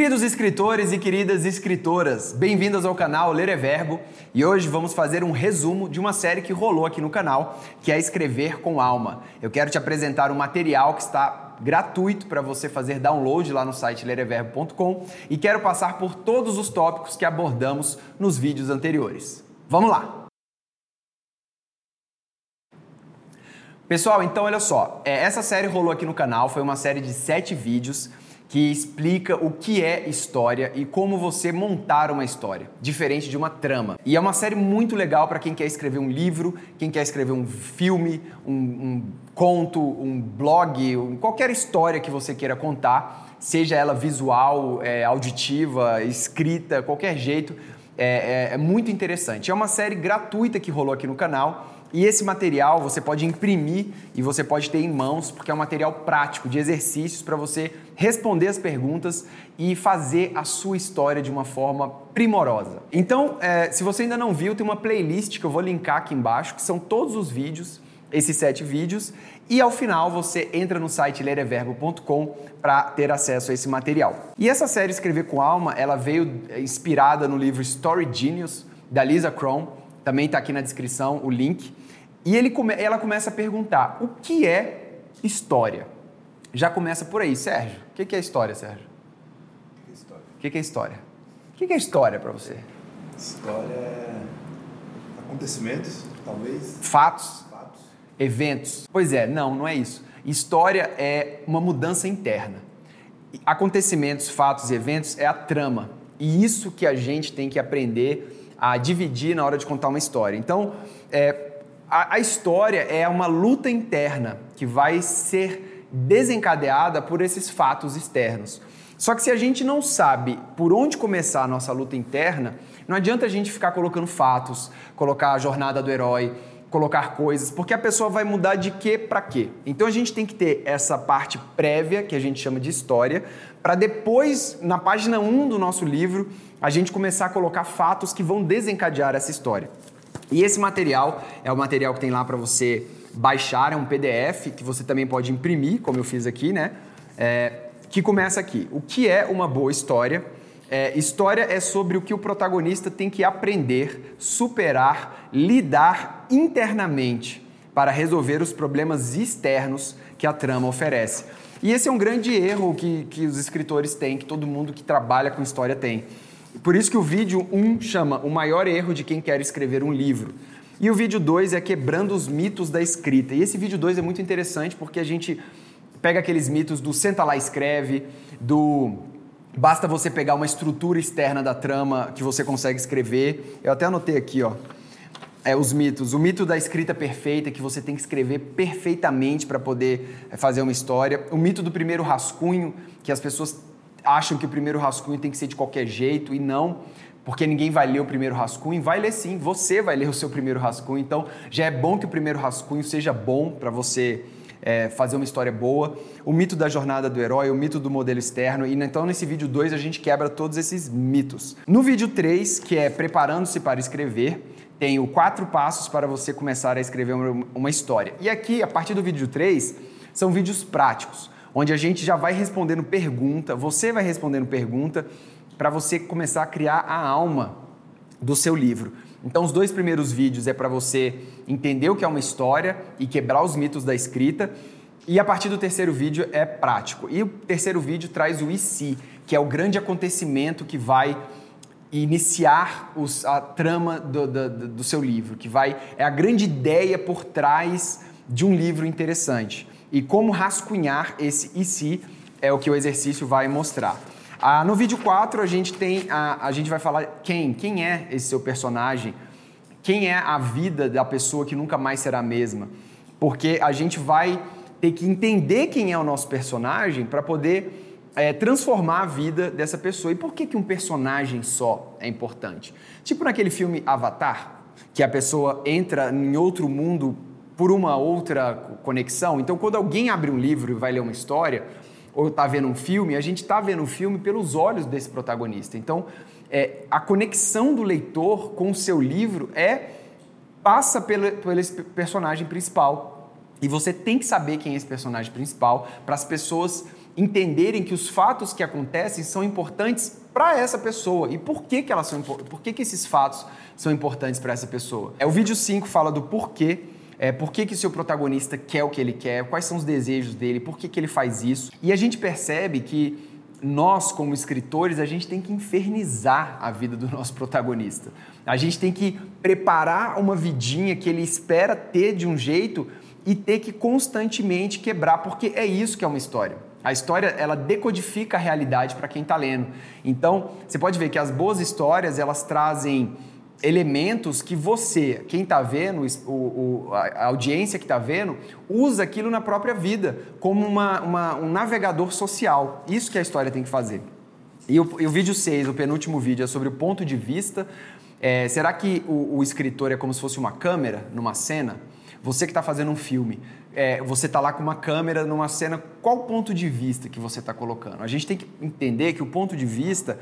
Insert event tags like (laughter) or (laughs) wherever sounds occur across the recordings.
Queridos escritores e queridas escritoras, bem-vindos ao canal Ler é Verbo e hoje vamos fazer um resumo de uma série que rolou aqui no canal, que é Escrever com Alma. Eu quero te apresentar um material que está gratuito para você fazer download lá no site lereverbo.com e quero passar por todos os tópicos que abordamos nos vídeos anteriores. Vamos lá! Pessoal, então olha só, é, essa série rolou aqui no canal, foi uma série de sete vídeos que explica o que é história e como você montar uma história, diferente de uma trama. E é uma série muito legal para quem quer escrever um livro, quem quer escrever um filme, um, um conto, um blog, um, qualquer história que você queira contar, seja ela visual, é, auditiva, escrita, qualquer jeito, é, é, é muito interessante. É uma série gratuita que rolou aqui no canal e esse material você pode imprimir e você pode ter em mãos, porque é um material prático de exercícios para você responder as perguntas e fazer a sua história de uma forma primorosa. Então, é, se você ainda não viu, tem uma playlist que eu vou linkar aqui embaixo, que são todos os vídeos, esses sete vídeos, e ao final você entra no site lereverbo.com para ter acesso a esse material. E essa série Escrever com Alma, ela veio é, inspirada no livro Story Genius, da Lisa Cron, também está aqui na descrição o link. E ele come, ela começa a perguntar: o que é história? Já começa por aí, Sérgio. O que é história, Sérgio? O que é história? O que é história para você? História é acontecimentos, talvez. Fatos. Fatos. Eventos. Pois é, não, não é isso. História é uma mudança interna. Acontecimentos, fatos e eventos é a trama. E isso que a gente tem que aprender a dividir na hora de contar uma história. Então, é, a, a história é uma luta interna que vai ser desencadeada por esses fatos externos. Só que se a gente não sabe por onde começar a nossa luta interna, não adianta a gente ficar colocando fatos, colocar a jornada do herói, colocar coisas, porque a pessoa vai mudar de quê para quê. Então a gente tem que ter essa parte prévia, que a gente chama de história, para depois, na página 1 do nosso livro, a gente começar a colocar fatos que vão desencadear essa história. E esse material é o material que tem lá para você baixar, é um PDF que você também pode imprimir, como eu fiz aqui, né? É, que começa aqui. O que é uma boa história? É, história é sobre o que o protagonista tem que aprender, superar, lidar internamente para resolver os problemas externos que a trama oferece. E esse é um grande erro que, que os escritores têm, que todo mundo que trabalha com história tem. Por isso que o vídeo 1 um chama O Maior Erro de Quem Quer Escrever um Livro. E o vídeo 2 é Quebrando os Mitos da Escrita. E esse vídeo 2 é muito interessante porque a gente pega aqueles mitos do senta lá escreve, do basta você pegar uma estrutura externa da trama que você consegue escrever. Eu até anotei aqui, ó. É, os mitos. O mito da escrita perfeita, que você tem que escrever perfeitamente para poder é, fazer uma história. O mito do primeiro rascunho, que as pessoas acham que o primeiro rascunho tem que ser de qualquer jeito e não, porque ninguém vai ler o primeiro rascunho, vai ler sim, você vai ler o seu primeiro rascunho, então já é bom que o primeiro rascunho seja bom para você é, fazer uma história boa. O mito da jornada do herói, o mito do modelo externo, e então nesse vídeo 2 a gente quebra todos esses mitos. No vídeo 3, que é Preparando-se para Escrever, tenho quatro passos para você começar a escrever uma, uma história. E aqui, a partir do vídeo 3, são vídeos práticos onde a gente já vai respondendo pergunta, você vai respondendo pergunta para você começar a criar a alma do seu livro. Então, os dois primeiros vídeos é para você entender o que é uma história e quebrar os mitos da escrita. E a partir do terceiro vídeo é prático. E o terceiro vídeo traz o IC, que é o grande acontecimento que vai iniciar os, a trama do, do, do seu livro, que vai é a grande ideia por trás de um livro interessante e como rascunhar esse e se é o que o exercício vai mostrar. Ah, no vídeo 4 a gente tem a, a gente vai falar quem, quem é esse seu personagem, quem é a vida da pessoa que nunca mais será a mesma, porque a gente vai ter que entender quem é o nosso personagem para poder é, transformar a vida dessa pessoa. E por que, que um personagem só é importante? Tipo naquele filme Avatar, que a pessoa entra em outro mundo por uma outra conexão. Então, quando alguém abre um livro e vai ler uma história, ou está vendo um filme, a gente está vendo o um filme pelos olhos desse protagonista. Então, é, a conexão do leitor com o seu livro é passa pelo, pelo personagem principal. E você tem que saber quem é esse personagem principal para as pessoas entenderem que os fatos que acontecem são importantes para essa pessoa. E por que, que elas são por que, que esses fatos são importantes para essa pessoa? É o vídeo 5 fala do porquê é, por que, que seu protagonista quer o que ele quer, quais são os desejos dele, por que, que ele faz isso. E a gente percebe que nós, como escritores, a gente tem que infernizar a vida do (laughs) nosso protagonista. A gente tem que preparar uma vidinha que ele espera ter de um jeito e ter que constantemente quebrar, porque é isso que é uma história. A história ela decodifica a realidade para quem está lendo. Então você pode ver que as boas histórias elas trazem elementos que você, quem está vendo, o, o, a audiência que está vendo, usa aquilo na própria vida, como uma, uma, um navegador social. Isso que a história tem que fazer. E o, e o vídeo 6, o penúltimo vídeo, é sobre o ponto de vista. É, será que o, o, escritor é como se fosse uma câmera numa cena? Você que está fazendo um filme, é, você está lá com uma câmera numa cena, qual ponto de vista que você está colocando? A gente tem que entender que o ponto de vista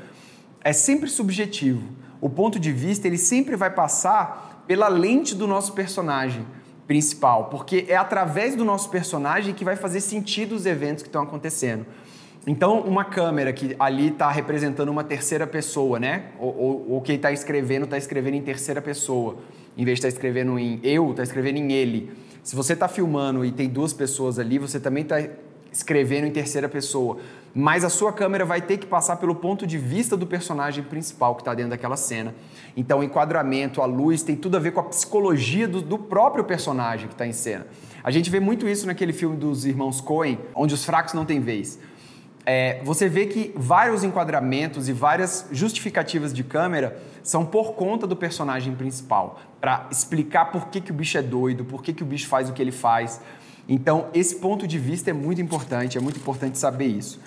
é sempre subjetivo o ponto de vista ele sempre vai passar pela lente do nosso personagem principal, porque é através do nosso personagem que vai fazer sentido os eventos que estão acontecendo. Então, uma câmera que ali está representando uma terceira pessoa, né? Ou, ou, ou quem está escrevendo está escrevendo em terceira pessoa, em vez de estar tá escrevendo em eu, está escrevendo em ele. Se você está filmando e tem duas pessoas ali, você também está escrevendo em terceira pessoa. Mas a sua câmera vai ter que passar pelo ponto de vista do personagem principal que está dentro daquela cena. Então, o enquadramento, a luz, tem tudo a ver com a psicologia do, do próprio personagem que está em cena. A gente vê muito isso naquele filme dos irmãos Coen, onde os fracos não têm vez. É, você vê que vários enquadramentos e várias justificativas de câmera são por conta do personagem principal, para explicar por que, que o bicho é doido, por que, que o bicho faz o que ele faz, então, esse ponto de vista é muito importante, é muito importante saber isso.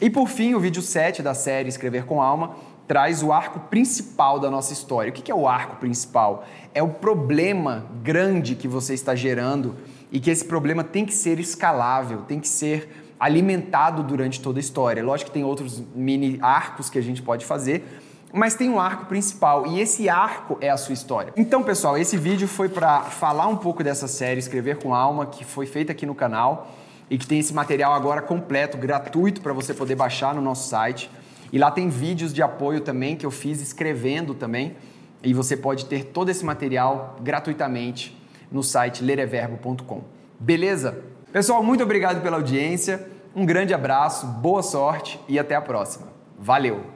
E por fim, o vídeo 7 da série Escrever com Alma traz o arco principal da nossa história. O que é o arco principal? É o problema grande que você está gerando e que esse problema tem que ser escalável, tem que ser alimentado durante toda a história. Lógico que tem outros mini arcos que a gente pode fazer, mas tem um arco principal e esse arco é a sua história. Então, pessoal, esse vídeo foi para falar um pouco dessa série Escrever com Alma, que foi feita aqui no canal e que tem esse material agora completo, gratuito para você poder baixar no nosso site. E lá tem vídeos de apoio também que eu fiz escrevendo também, e você pode ter todo esse material gratuitamente no site lereverbo.com. Beleza? Pessoal, muito obrigado pela audiência. Um grande abraço, boa sorte e até a próxima. Valeu!